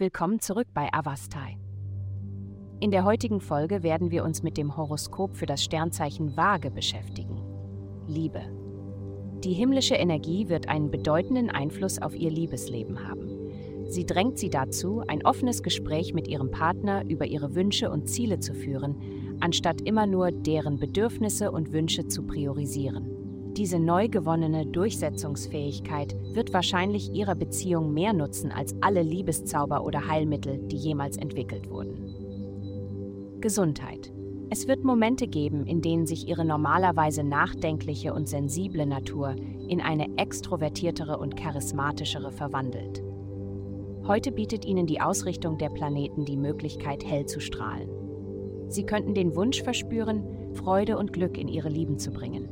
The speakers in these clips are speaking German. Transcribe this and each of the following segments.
Willkommen zurück bei Avastai. In der heutigen Folge werden wir uns mit dem Horoskop für das Sternzeichen Waage beschäftigen. Liebe. Die himmlische Energie wird einen bedeutenden Einfluss auf ihr Liebesleben haben. Sie drängt sie dazu, ein offenes Gespräch mit ihrem Partner über ihre Wünsche und Ziele zu führen, anstatt immer nur deren Bedürfnisse und Wünsche zu priorisieren. Diese neu gewonnene Durchsetzungsfähigkeit wird wahrscheinlich ihrer Beziehung mehr nutzen als alle Liebeszauber oder Heilmittel, die jemals entwickelt wurden. Gesundheit. Es wird Momente geben, in denen sich ihre normalerweise nachdenkliche und sensible Natur in eine extrovertiertere und charismatischere verwandelt. Heute bietet ihnen die Ausrichtung der Planeten die Möglichkeit, hell zu strahlen. Sie könnten den Wunsch verspüren, Freude und Glück in ihre Lieben zu bringen.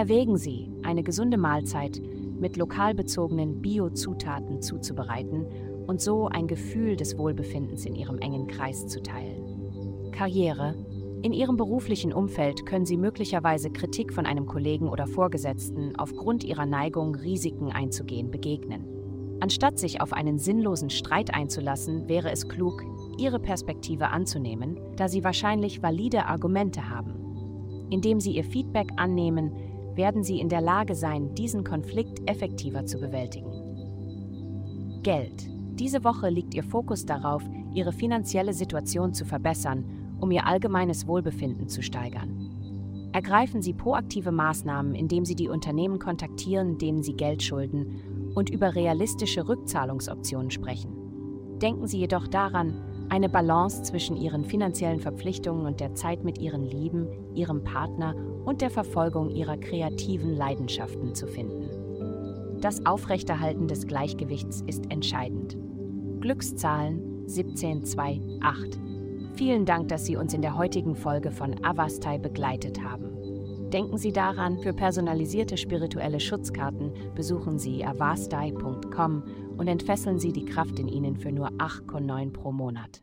Erwägen Sie, eine gesunde Mahlzeit mit lokal bezogenen Bio-Zutaten zuzubereiten und so ein Gefühl des Wohlbefindens in Ihrem engen Kreis zu teilen. Karriere. In Ihrem beruflichen Umfeld können Sie möglicherweise Kritik von einem Kollegen oder Vorgesetzten aufgrund Ihrer Neigung, Risiken einzugehen, begegnen. Anstatt sich auf einen sinnlosen Streit einzulassen, wäre es klug, Ihre Perspektive anzunehmen, da Sie wahrscheinlich valide Argumente haben. Indem Sie Ihr Feedback annehmen, werden sie in der Lage sein, diesen Konflikt effektiver zu bewältigen. Geld. Diese Woche liegt Ihr Fokus darauf, Ihre finanzielle Situation zu verbessern, um Ihr allgemeines Wohlbefinden zu steigern. Ergreifen Sie proaktive Maßnahmen, indem Sie die Unternehmen kontaktieren, denen Sie Geld schulden, und über realistische Rückzahlungsoptionen sprechen. Denken Sie jedoch daran, eine Balance zwischen Ihren finanziellen Verpflichtungen und der Zeit mit Ihren Lieben, Ihrem Partner und der Verfolgung ihrer kreativen Leidenschaften zu finden. Das Aufrechterhalten des Gleichgewichts ist entscheidend. Glückszahlen 1728. Vielen Dank, dass Sie uns in der heutigen Folge von Avastai begleitet haben. Denken Sie daran, für personalisierte spirituelle Schutzkarten besuchen Sie avastai.com und entfesseln Sie die Kraft in Ihnen für nur 8,9 pro Monat.